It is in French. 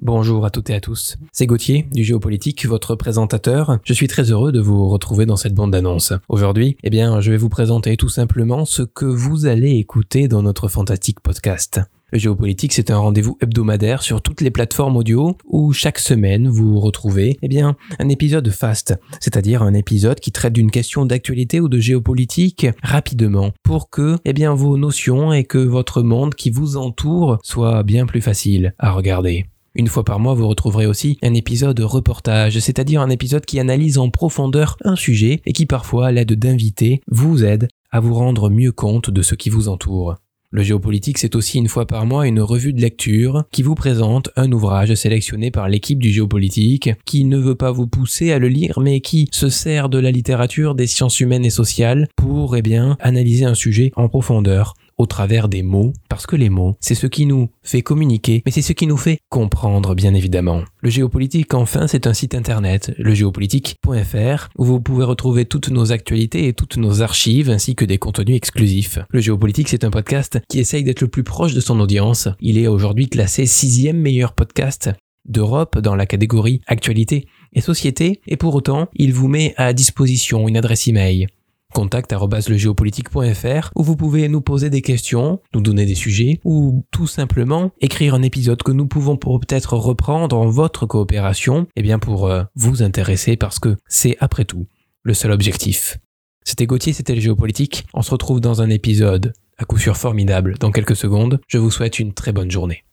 Bonjour à toutes et à tous. C'est Gauthier du Géopolitique, votre présentateur. Je suis très heureux de vous retrouver dans cette bande d'annonces. Aujourd'hui, eh bien, je vais vous présenter tout simplement ce que vous allez écouter dans notre fantastique podcast. Le Géopolitique, c'est un rendez-vous hebdomadaire sur toutes les plateformes audio où chaque semaine vous retrouvez, eh bien, un épisode fast, c'est-à-dire un épisode qui traite d'une question d'actualité ou de géopolitique rapidement pour que, eh bien, vos notions et que votre monde qui vous entoure soit bien plus facile à regarder. Une fois par mois, vous retrouverez aussi un épisode reportage, c'est-à-dire un épisode qui analyse en profondeur un sujet et qui parfois, à l'aide d'invités, vous aide à vous rendre mieux compte de ce qui vous entoure. Le géopolitique, c'est aussi une fois par mois une revue de lecture qui vous présente un ouvrage sélectionné par l'équipe du géopolitique, qui ne veut pas vous pousser à le lire, mais qui se sert de la littérature des sciences humaines et sociales pour, eh bien, analyser un sujet en profondeur au travers des mots, parce que les mots, c'est ce qui nous fait communiquer, mais c'est ce qui nous fait comprendre, bien évidemment. Le géopolitique, enfin, c'est un site internet, legéopolitique.fr, où vous pouvez retrouver toutes nos actualités et toutes nos archives, ainsi que des contenus exclusifs. Le géopolitique, c'est un podcast qui essaye d'être le plus proche de son audience. Il est aujourd'hui classé sixième meilleur podcast d'Europe dans la catégorie actualité et société, et pour autant, il vous met à disposition une adresse email contact.legéopolitique.fr où vous pouvez nous poser des questions, nous donner des sujets ou tout simplement écrire un épisode que nous pouvons peut-être reprendre en votre coopération, et eh bien pour euh, vous intéresser parce que c'est après tout le seul objectif. C'était Gauthier, c'était le géopolitique. On se retrouve dans un épisode à coup sûr formidable dans quelques secondes. Je vous souhaite une très bonne journée.